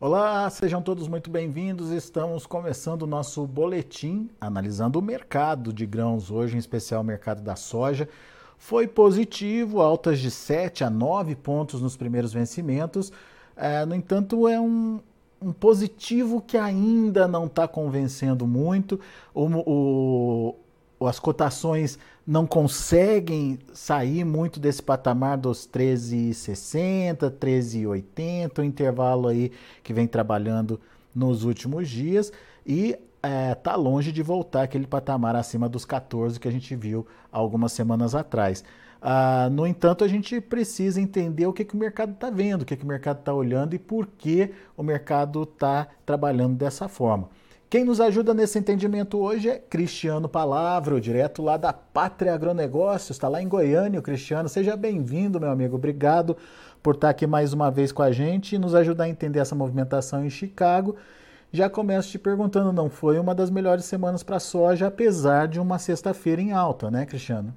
Olá, sejam todos muito bem-vindos. Estamos começando o nosso boletim analisando o mercado de grãos hoje, em especial o mercado da soja. Foi positivo, altas de 7 a 9 pontos nos primeiros vencimentos. É, no entanto, é um, um positivo que ainda não está convencendo muito. O, o, as cotações não conseguem sair muito desse patamar dos 13,60, 13,80, o intervalo aí que vem trabalhando nos últimos dias e é, tá longe de voltar aquele patamar acima dos 14 que a gente viu algumas semanas atrás. Ah, no entanto, a gente precisa entender o que, que o mercado está vendo, o que, que o mercado está olhando e por que o mercado está trabalhando dessa forma. Quem nos ajuda nesse entendimento hoje é Cristiano Palavra, direto lá da Pátria Agronegócios, está lá em Goiânia, o Cristiano. Seja bem-vindo, meu amigo. Obrigado por estar aqui mais uma vez com a gente e nos ajudar a entender essa movimentação em Chicago. Já começo te perguntando, não foi uma das melhores semanas para a soja, apesar de uma sexta-feira em alta, né, Cristiano?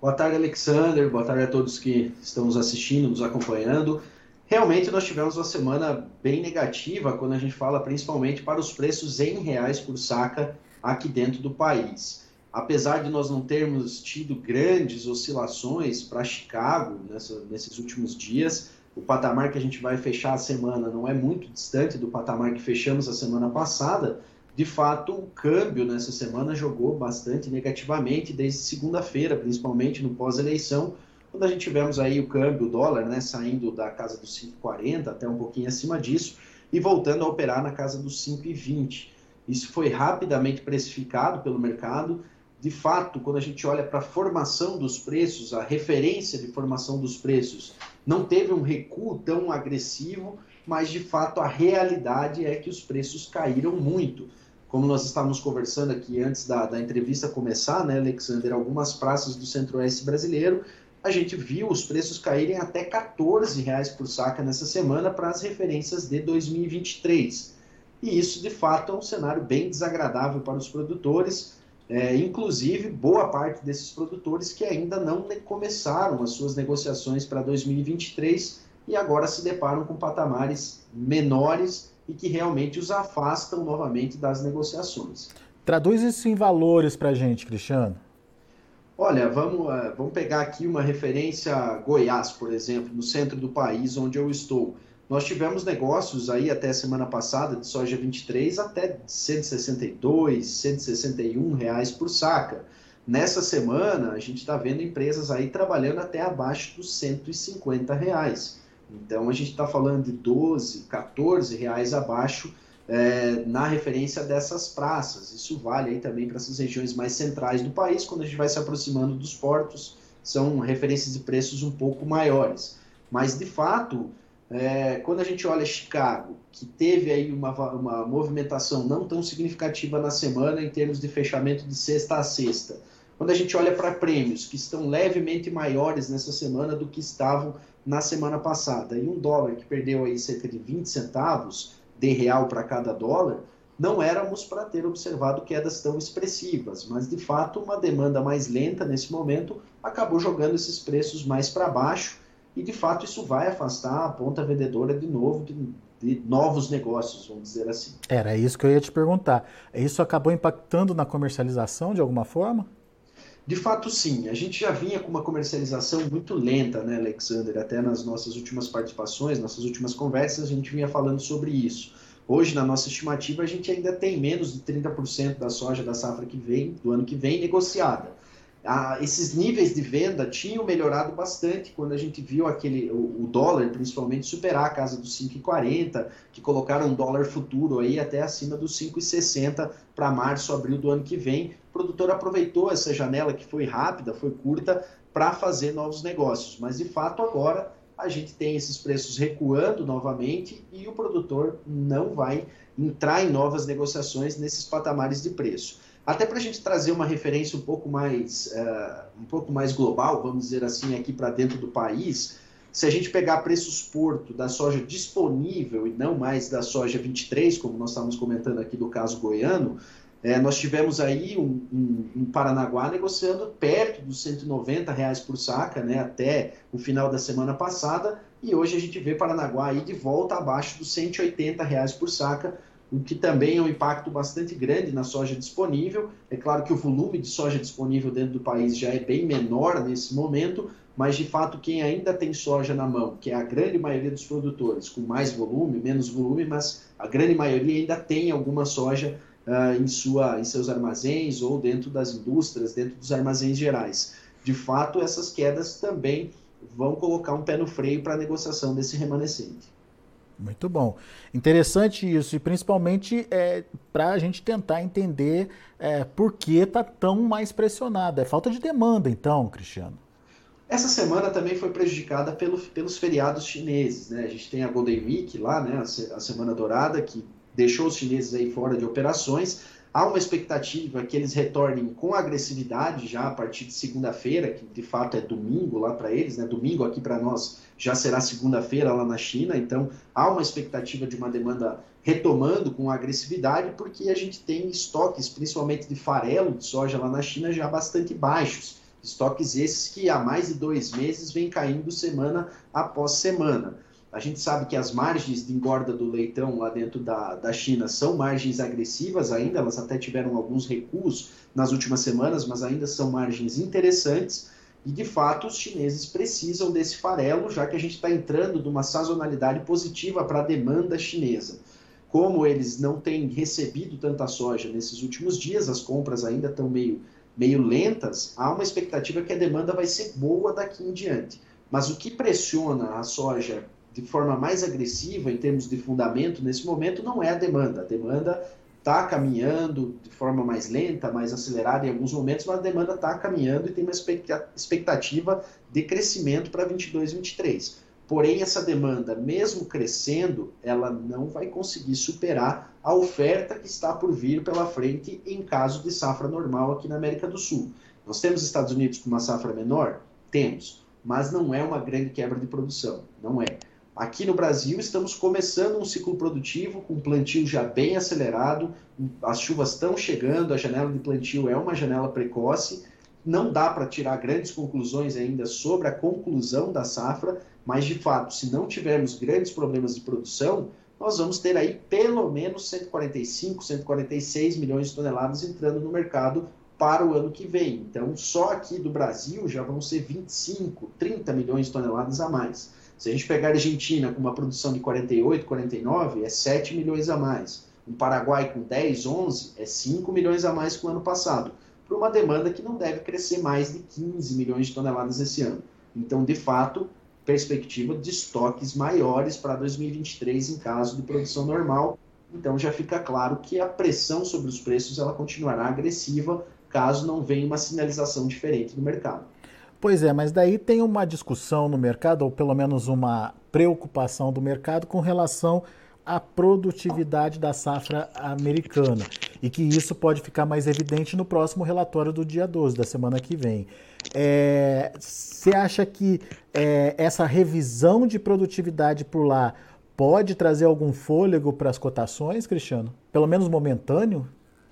Boa tarde, Alexander. Boa tarde a todos que estão nos assistindo, nos acompanhando. Realmente nós tivemos uma semana bem negativa quando a gente fala principalmente para os preços em reais por saca aqui dentro do país. Apesar de nós não termos tido grandes oscilações para Chicago nessa, nesses últimos dias, o patamar que a gente vai fechar a semana não é muito distante do patamar que fechamos a semana passada. De fato, o câmbio nessa semana jogou bastante negativamente desde segunda-feira, principalmente no pós-eleição, quando a gente tivemos aí o câmbio, o dólar, né, saindo da casa dos 5,40 até um pouquinho acima disso e voltando a operar na casa dos 5,20. Isso foi rapidamente precificado pelo mercado. De fato, quando a gente olha para a formação dos preços, a referência de formação dos preços, não teve um recuo tão agressivo, mas de fato a realidade é que os preços caíram muito. Como nós estávamos conversando aqui antes da, da entrevista começar, né, Alexander, algumas praças do centro-oeste brasileiro a gente viu os preços caírem até 14 reais por saca nessa semana para as referências de 2023. E isso, de fato, é um cenário bem desagradável para os produtores, é, inclusive boa parte desses produtores que ainda não começaram as suas negociações para 2023 e agora se deparam com patamares menores e que realmente os afastam novamente das negociações. Traduz isso em valores para a gente, Cristiano. Olha, vamos, uh, vamos pegar aqui uma referência Goiás, por exemplo, no centro do país onde eu estou. Nós tivemos negócios aí até semana passada de soja 23 até 162, 161 reais por saca. Nessa semana a gente está vendo empresas aí trabalhando até abaixo dos 150 reais. Então a gente está falando de 12, 14 reais abaixo é, na referência dessas praças. Isso vale aí também para essas regiões mais centrais do país, quando a gente vai se aproximando dos portos, são referências de preços um pouco maiores. Mas, de fato, é, quando a gente olha Chicago, que teve aí uma, uma movimentação não tão significativa na semana em termos de fechamento de sexta a sexta, quando a gente olha para prêmios que estão levemente maiores nessa semana do que estavam na semana passada, e um dólar que perdeu aí cerca de 20 centavos, de real para cada dólar, não éramos para ter observado quedas tão expressivas, mas de fato uma demanda mais lenta nesse momento acabou jogando esses preços mais para baixo e de fato isso vai afastar a ponta vendedora de novo de, de, novos negócios, vamos dizer assim. Era isso que eu ia te perguntar. Isso acabou impactando na comercialização de alguma forma? De fato, sim. A gente já vinha com uma comercialização muito lenta, né, Alexander? Até nas nossas últimas participações, nossas últimas conversas, a gente vinha falando sobre isso. Hoje, na nossa estimativa, a gente ainda tem menos de 30% da soja da safra que vem, do ano que vem, negociada ah, esses níveis de venda tinham melhorado bastante quando a gente viu aquele o, o dólar principalmente superar a casa dos 5,40, que colocaram um dólar futuro aí até acima dos 5,60 para março, abril do ano que vem. O produtor aproveitou essa janela que foi rápida, foi curta para fazer novos negócios, mas de fato agora a gente tem esses preços recuando novamente e o produtor não vai entrar em novas negociações nesses patamares de preço. Até para a gente trazer uma referência um pouco mais, uh, um pouco mais global, vamos dizer assim, aqui para dentro do país, se a gente pegar preços porto da soja disponível e não mais da soja 23, como nós estávamos comentando aqui do caso goiano, É, nós tivemos aí um, um, um, Paranaguá negociando perto dos 190 reais por saca, né, até o final da semana passada, e hoje a gente vê Paranaguá aí de volta abaixo dos 180 reais por saca, o que também é um impacto bastante grande na soja disponível. É claro que o volume de soja disponível dentro do país já é bem menor nesse momento, mas de fato quem ainda tem soja na mão, que é a grande maioria dos produtores, com mais volume, menos volume, mas a grande maioria ainda tem alguma soja uh, em, sua, em seus armazéns ou dentro das indústrias, dentro dos armazéns gerais. De fato, essas quedas também vão colocar um pé no freio para a negociação desse remanescente. Muito bom. Interessante isso, e principalmente é, para a gente tentar entender é, por que está tão mais pressionado. É falta de demanda, então, Cristiano. Essa semana também foi prejudicada pelo, pelos feriados chineses. Né? A gente tem a Golden Week lá, né? a Semana Dourada, que deixou os chineses aí fora de operações. Há uma expectativa que eles retornem com agressividade já a partir de segunda-feira, que de fato é domingo lá para eles, né? Domingo aqui para nós já será segunda-feira lá na China, então há uma expectativa de uma demanda retomando com agressividade, porque a gente tem estoques, principalmente de farelo de soja lá na China, já bastante baixos. Estoques esses que há mais de dois meses vêm caindo semana após semana. A gente sabe que as margens de engorda do leitão lá dentro da, da China são margens agressivas ainda, elas até tiveram alguns recuos nas últimas semanas, mas ainda são margens interessantes. E de fato, os chineses precisam desse farelo, já que a gente está entrando numa sazonalidade positiva para a demanda chinesa. Como eles não têm recebido tanta soja nesses últimos dias, as compras ainda estão meio, meio lentas, há uma expectativa que a demanda vai ser boa daqui em diante. Mas o que pressiona a soja de forma mais agressiva em termos de fundamento nesse momento não é a demanda. A demanda está caminhando de forma mais lenta, mais acelerada em alguns momentos, mas a demanda está caminhando e tem uma expectativa de crescimento para 22, 23. Porém, essa demanda, mesmo crescendo, ela não vai conseguir superar a oferta que está por vir pela frente em caso de safra normal aqui na América do Sul. Nós temos Estados Unidos com uma safra menor? Temos, mas não é uma grande quebra de produção, não é. Aqui no Brasil, estamos começando um ciclo produtivo com plantio já bem acelerado, as chuvas estão chegando, a janela de plantio é uma janela precoce. Não dá para tirar grandes conclusões ainda sobre a conclusão da safra, mas de fato, se não tivermos grandes problemas de produção, nós vamos ter aí pelo menos 145, 146 milhões de toneladas entrando no mercado para o ano que vem. Então, só aqui do Brasil já vão ser 25, 30 milhões de toneladas a mais. Se a gente pegar a Argentina com uma produção de 48, 49, é 7 milhões a mais. Um Paraguai com 10, 11, é 5 milhões a mais que o ano passado, para uma demanda que não deve crescer mais de 15 milhões de toneladas esse ano. Então, de fato, perspectiva de estoques maiores para 2023 em caso de produção normal. Então, já fica claro que a pressão sobre os preços ela continuará agressiva caso não venha uma sinalização diferente do mercado. Pois é, mas daí tem uma discussão no mercado, ou pelo menos uma preocupação do mercado com relação à produtividade da safra americana. E que isso pode ficar mais evidente no próximo relatório do dia 12, da semana que vem. Você é, acha que é, essa revisão de produtividade por lá pode trazer algum fôlego para as cotações, Cristiano? Pelo menos momentâneo?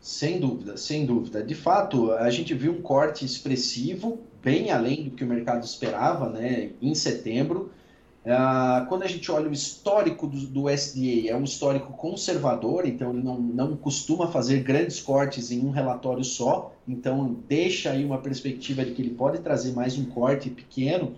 Sem dúvida, sem dúvida. De fato, a gente viu um corte expressivo, bem além do que o mercado esperava, né, em setembro. Uh, quando a gente olha o histórico do, do SDA, é um histórico conservador, então ele não, não costuma fazer grandes cortes em um relatório só, então deixa aí uma perspectiva de que ele pode trazer mais um corte pequeno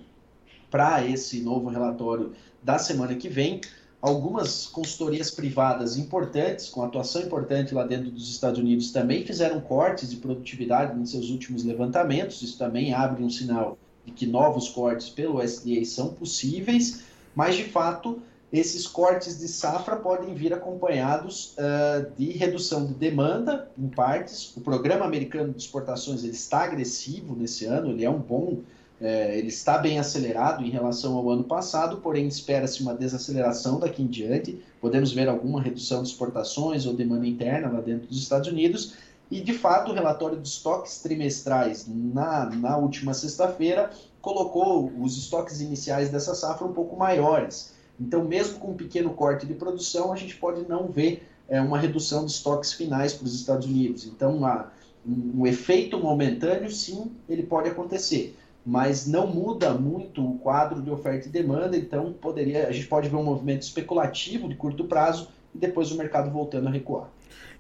para esse novo relatório da semana que vem algumas consultorias privadas importantes, com atuação importante lá dentro dos Estados Unidos, também fizeram cortes de produtividade nos seus últimos levantamentos. Isso também abre um sinal de que novos cortes pelo SDA são possíveis, mas de fato esses cortes de safra podem vir acompanhados uh, de redução de demanda em partes. O programa americano de exportações ele está agressivo nesse ano, ele é um bom é, ele está bem acelerado em relação ao ano passado, porém espera-se uma desaceleração daqui em diante. Podemos ver alguma redução de exportações ou demanda interna lá dentro dos Estados Unidos. E, de fato, o relatório de estoques trimestrais na, na última sexta-feira colocou os estoques iniciais dessa safra um pouco maiores. Então, mesmo com um pequeno corte de produção, a gente pode não ver é, uma redução de estoques finais para os Estados Unidos. Então, uma, um, um efeito momentâneo, sim, ele pode acontecer, mas não muda muito o quadro de oferta e demanda, então poderia, a gente pode ver um movimento especulativo de curto prazo e depois o mercado voltando a recuar.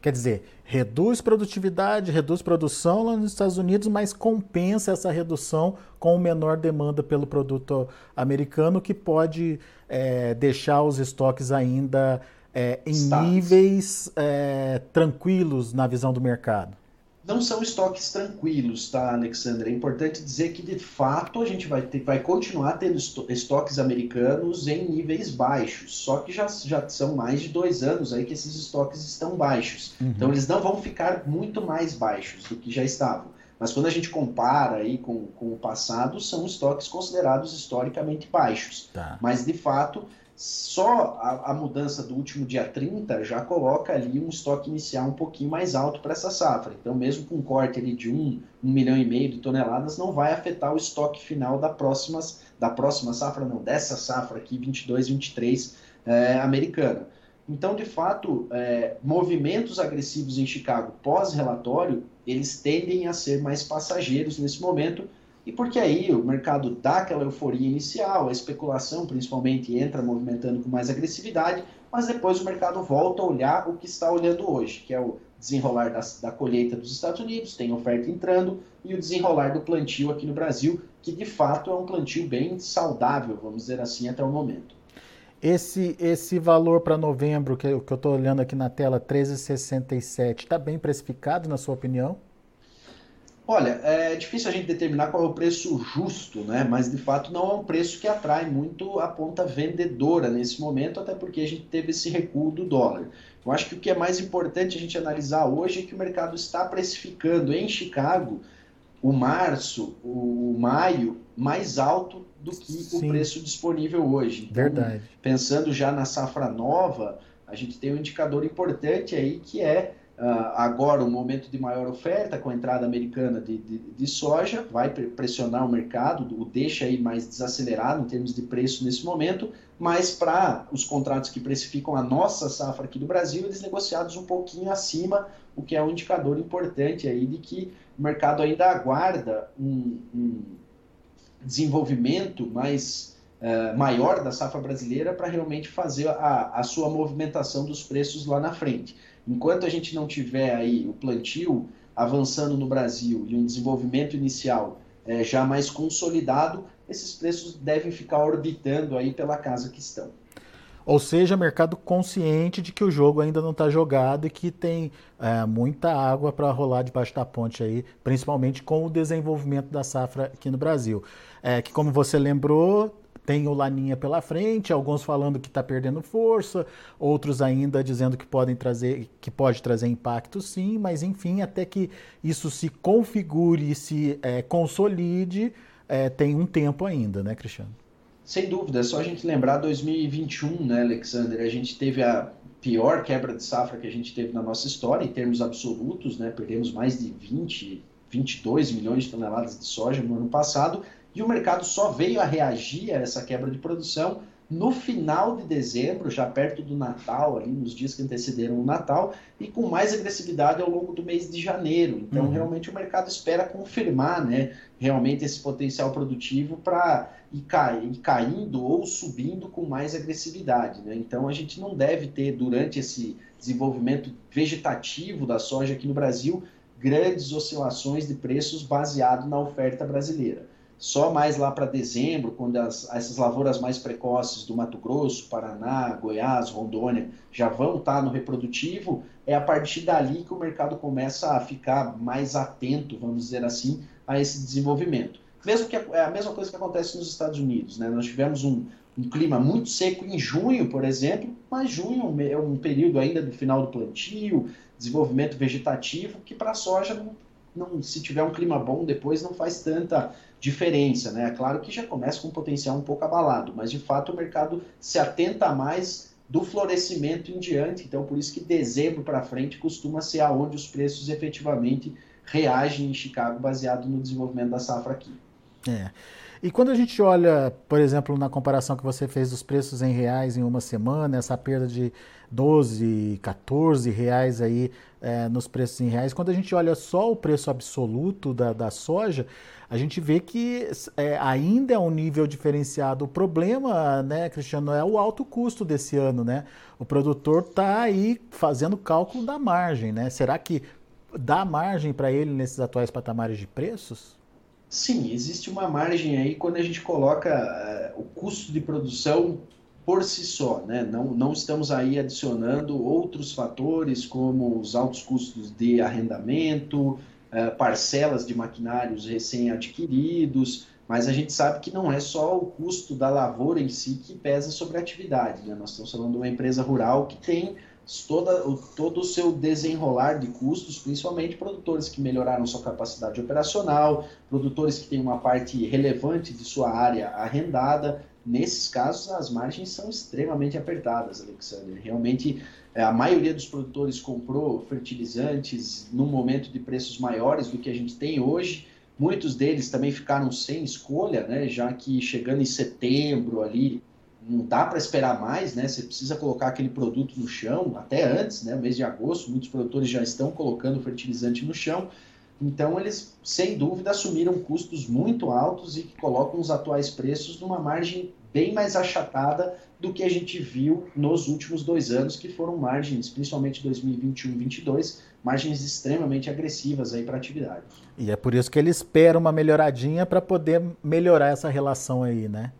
Quer dizer, reduz produtividade, reduz produção lá nos Estados Unidos, mas compensa essa redução com menor demanda pelo produto americano, que pode é, deixar os estoques ainda é, em níveis é, tranquilos na visão do mercado não são estoques tranquilos, tá, Alexandre? É importante dizer que, de fato, a gente vai, ter, vai continuar tendo estoques americanos em níveis baixos, só que já, já são mais de dois anos aí que esses estoques estão baixos. Uhum. Então, eles não vão ficar muito mais baixos do que já estavam. Mas quando a gente compara aí com, com o passado, são estoques considerados historicamente baixos. Tá. Mas, de fato, só a, a, mudança do último dia 30 já coloca ali um estoque inicial um pouquinho mais alto para essa safra. Então, mesmo com um corte ali de 1 um, um milhão e meio de toneladas, não vai afetar o estoque final da próxima, da próxima safra, não, dessa safra aqui, 22, 23, é, americana. Então, de fato, é, movimentos agressivos em Chicago pós-relatório, eles tendem a ser mais passageiros nesse momento, e porque aí o mercado dá aquela euforia inicial, a especulação principalmente entra movimentando com mais agressividade, mas depois o mercado volta a olhar o que está olhando hoje, que é o desenrolar da, da colheita dos Estados Unidos, tem oferta entrando, e o desenrolar do plantio aqui no Brasil, que de fato é um plantio bem saudável, vamos dizer assim, até o momento. Esse, esse valor para novembro, que, que eu estou olhando aqui na tela, 13,67, está bem precificado, na sua opinião? Olha, é difícil a gente determinar qual é o preço justo, né? Mas de fato não é um preço que atrai muito a ponta vendedora nesse momento, até porque a gente teve esse recuo do dólar. Eu acho que o que é mais importante a gente analisar hoje é que o mercado está precificando em Chicago o março, o maio, mais alto do que Sim. o preço disponível hoje. Então, Verdade. Pensando já na safra nova, a gente tem um indicador importante aí que é agora, um momento de maior oferta com a entrada americana de, de, de, soja vai pressionar o mercado, o deixa aí mais desacelerado em termos de preço nesse momento, mas para os contratos que precificam a nossa safra aqui do Brasil, eles negociados um pouquinho acima, o que é um indicador importante aí de que o mercado ainda aguarda um, um desenvolvimento mais uh, maior da safra brasileira para realmente fazer a, a sua movimentação dos preços lá na frente. Enquanto a gente não tiver aí o plantio avançando no Brasil e um desenvolvimento inicial é, já mais consolidado, esses preços devem ficar orbitando aí pela casa que estão. Ou seja, mercado consciente de que o jogo ainda não está jogado e que tem é, muita água para rolar debaixo da ponte aí, principalmente com o desenvolvimento da safra aqui no Brasil. É, que como você lembrou, tem o Laninha pela frente, alguns falando que está perdendo força, outros ainda dizendo que podem trazer, que pode trazer impacto sim, mas enfim, até que isso se configure e se é, consolide, é, tem um tempo ainda, né, Cristiano? Sem dúvida, é só a gente lembrar 2021, né, Alexander? A gente teve a pior quebra de safra que a gente teve na nossa história, em termos absolutos, né? Perdemos mais de 20, 22 milhões de toneladas de soja no ano passado, e o mercado só veio a reagir a essa quebra de produção no final de dezembro, já perto do Natal, ali nos dias que antecederam o Natal, e com mais agressividade ao longo do mês de janeiro. Então, uhum. realmente, o mercado espera confirmar né, realmente esse potencial produtivo para ir, ir, caindo ou subindo com mais agressividade. Né? Então, a gente não deve ter, durante esse desenvolvimento vegetativo da soja aqui no Brasil, grandes oscilações de preços baseado na oferta brasileira. Só mais lá para dezembro, quando as, essas lavouras mais precoces do Mato Grosso, Paraná, Goiás, Rondônia já vão estar tá no reprodutivo, é a partir dali que o mercado começa a ficar mais atento, vamos dizer assim, a esse desenvolvimento. Mesmo que é a mesma coisa que acontece nos Estados Unidos, né? Nós tivemos um, um clima muito seco em junho, por exemplo, mas junho é um período ainda do final do plantio, desenvolvimento vegetativo, que para a soja não, não, se tiver um clima bom depois não faz tanta diferença, né? É claro que já começa com um potencial um pouco abalado, mas de fato o mercado se atenta mais do florescimento em diante, então por isso que dezembro para frente costuma ser aonde os preços efetivamente reagem em Chicago baseado no desenvolvimento da safra aqui. É. E quando a gente olha, por exemplo, na comparação que você fez dos preços em reais em uma semana, essa perda de 12, 14 reais aí é, nos preços em reais, quando a gente olha só o preço absoluto da, da soja, a gente vê que é, ainda é um nível diferenciado. O problema, né, Cristiano, é o alto custo desse ano, né? O produtor está aí fazendo cálculo da margem, né? Será que dá margem para ele nesses atuais patamares de preços? Sim, existe uma margem aí quando a gente coloca uh, o custo de produção por si só, né? Não, não estamos aí adicionando outros fatores como os altos custos de arrendamento, uh, parcelas de maquinários recém-adquiridos, mas a gente sabe que não é só o custo da lavoura em si que pesa sobre a atividade, né? Nós estamos falando de uma empresa rural que tem toda, todo o seu desenrolar de custos, principalmente produtores que melhoraram sua capacidade operacional, produtores que têm uma parte relevante de sua área arrendada. Nesses casos, as margens são extremamente apertadas, Alexander. Realmente, é, a maioria dos produtores comprou fertilizantes num momento de preços maiores do que a gente tem hoje. Muitos deles também ficaram sem escolha, né, já que chegando em setembro ali, não dá para esperar mais, né? Você precisa colocar aquele produto no chão, até antes, né? Mês de agosto, muitos produtores já estão colocando fertilizante no chão. Então, eles, sem dúvida, assumiram custos muito altos e que colocam os atuais preços numa margem bem mais achatada do que a gente viu nos últimos dois anos, que foram margens, principalmente 2021 e 2022, margens extremamente agressivas aí para a atividade. E é por isso que ele espera uma melhoradinha para poder melhorar essa relação aí, né?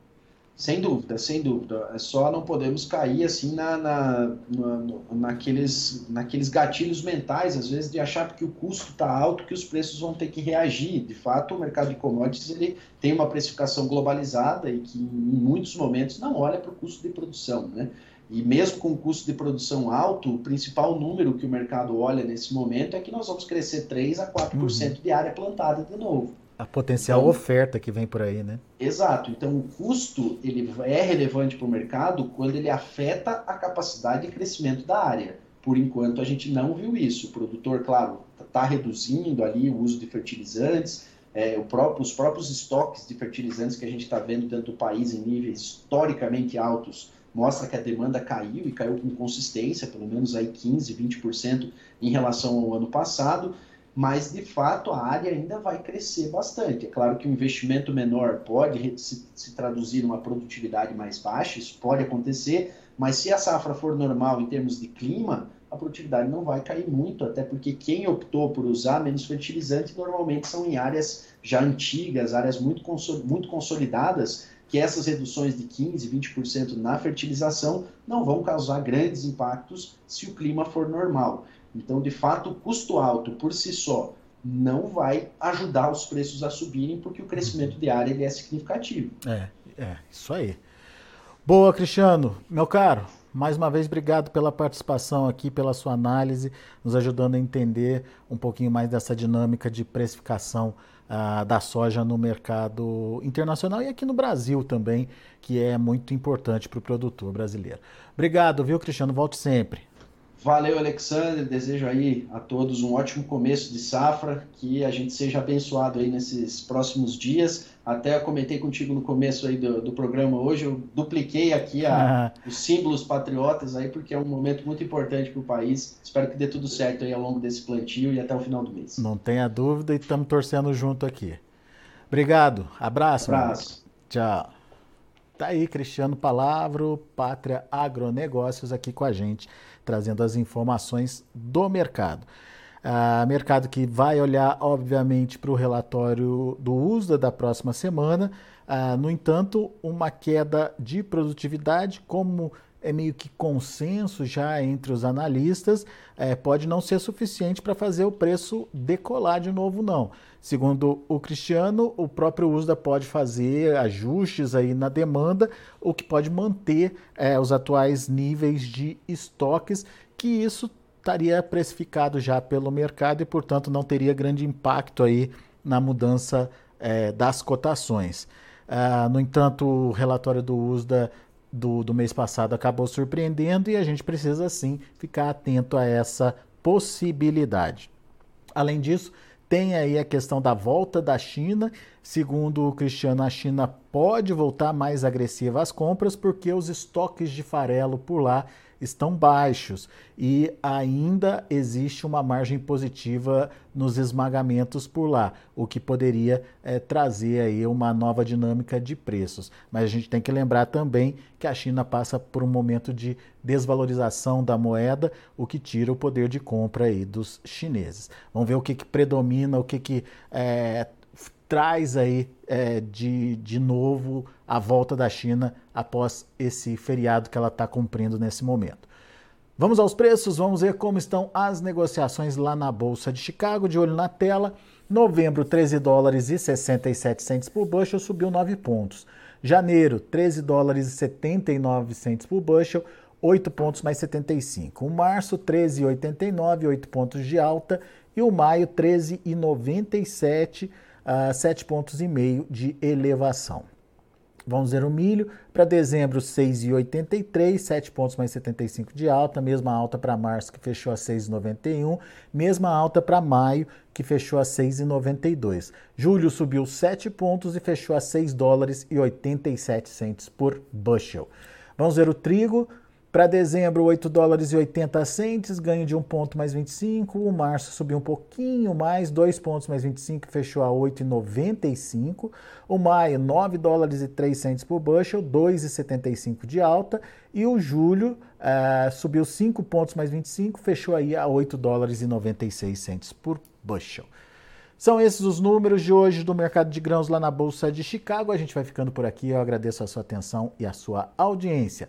Sem dúvida, sem dúvida. É só não podemos cair assim na, na, na, naqueles, naqueles gatilhos mentais, às vezes, de achar que o custo está alto, que os preços vão ter que reagir. De fato, o mercado de commodities ele tem uma precificação globalizada e que, em muitos momentos, não olha para o custo de produção. Né? E mesmo com o custo de produção alto, o principal número que o mercado olha nesse momento é que nós vamos crescer 3 a 4% uhum. de área plantada de novo. A potencial então, oferta que vem por aí, né? Exato. Então, o custo ele é relevante para o mercado quando ele afeta a capacidade de crescimento da área. Por enquanto, a gente não viu isso. O produtor, claro, está reduzindo ali o uso de fertilizantes, é, próprio, os próprios estoques de fertilizantes que a gente está vendo dentro do país em níveis historicamente altos mostra que a demanda caiu e caiu com consistência, pelo menos aí 15, 20% em relação ao ano passado mas de fato a área ainda vai crescer bastante. É claro que um investimento menor pode se, se traduzir numa produtividade mais baixa, isso pode acontecer, mas se a safra for normal em termos de clima, a produtividade não vai cair muito, até porque quem optou por usar menos fertilizante normalmente são em áreas já antigas, áreas muito, muito consolidadas, que essas reduções de 15%, 20% na fertilização não vão causar grandes impactos se o clima for normal. Então, de fato, o custo alto por si só não vai ajudar os preços a subirem, porque o crescimento de área ele é significativo. É, é, isso aí. Boa, Cristiano. Meu caro, mais uma vez, obrigado pela participação aqui, pela sua análise, nos ajudando a entender um pouquinho mais dessa dinâmica de precificação uh, da soja no mercado internacional e aqui no Brasil também, que é muito importante para o produtor brasileiro. Obrigado, viu, Cristiano? Volte sempre. Valeu, Alexander. Desejo aí a todos um ótimo começo de safra, que a gente seja abençoado aí nesses próximos dias. Até comentei contigo no começo aí do, do programa hoje, eu dupliquei aqui a, os símbolos patriotas aí, porque é um momento muito importante para o país. Espero que dê tudo certo aí ao longo desse plantio e até o final do mês. Não tenha dúvida e estamos torcendo junto aqui. Obrigado. Abraço. Abraço. Tchau. Tá aí, Cristiano Palavro, Pátria Agronegócios, aqui com a gente trazendo as informações do mercado. Uh, mercado que vai olhar, obviamente, para o relatório do USDA da próxima semana. Uh, no entanto, uma queda de produtividade, como é meio que consenso já entre os analistas, é, pode não ser suficiente para fazer o preço decolar de novo, não. Segundo o Cristiano, o próprio USDA pode fazer ajustes aí na demanda, o que pode manter é, os atuais níveis de estoques, que isso estaria precificado já pelo mercado e, portanto, não teria grande impacto aí na mudança é, das cotações. Uh, no entanto, o relatório do USDA do, do mês passado acabou surpreendendo e a gente precisa sim ficar atento a essa possibilidade. Além disso, Tem aí a questão da volta da China. Segundo o Cristiano, a China pode voltar mais agressiva às compras porque os estoques de farelo por lá estão baixos e ainda existe uma margem positiva nos esmagamentos por lá, o que poderia é, trazer aí uma nova dinâmica de preços. Mas a gente tem que lembrar também que a China passa por um momento de desvalorização da moeda, o que tira o poder de compra aí dos chineses. Vamos ver o que, que predomina, o que, que é, traz aí é, de, de novo a volta da China após esse feriado que ela está cumprindo nesse momento. Vamos aos preços, vamos ver como estão as negociações lá na Bolsa de Chicago, de olho na tela. Novembro, 13 dólares e 67 centes por bushel, subiu 9 pontos. Janeiro, 13 dólares e 79 centes por bushel, 8 pontos mais 75. O março, 13,89, 8 pontos de alta. E o maio, 13,97 uh, 7 pontos e meio de elevação. Vamos ver o milho para dezembro 6,83, 7 pontos mais 75 de alta, mesma alta para março que fechou a 6,91, mesma alta para maio que fechou a 6,92. Julho subiu 7 pontos e fechou a 6 dólares e 87 centes por bushel. Vamos ver o trigo para dezembro, 8 dólares e 80 centes, ganho de 1 ponto mais 25. O março subiu um pouquinho mais, 2 pontos mais 25, fechou a 8,95. O maio, 9 dólares e 3 centes por bushel, 2,75 de alta. E o julho uh, subiu 5 pontos mais 25, fechou aí a 8 dólares e 96 centes por bushel. São esses os números de hoje do mercado de grãos lá na Bolsa de Chicago. A gente vai ficando por aqui. Eu agradeço a sua atenção e a sua audiência.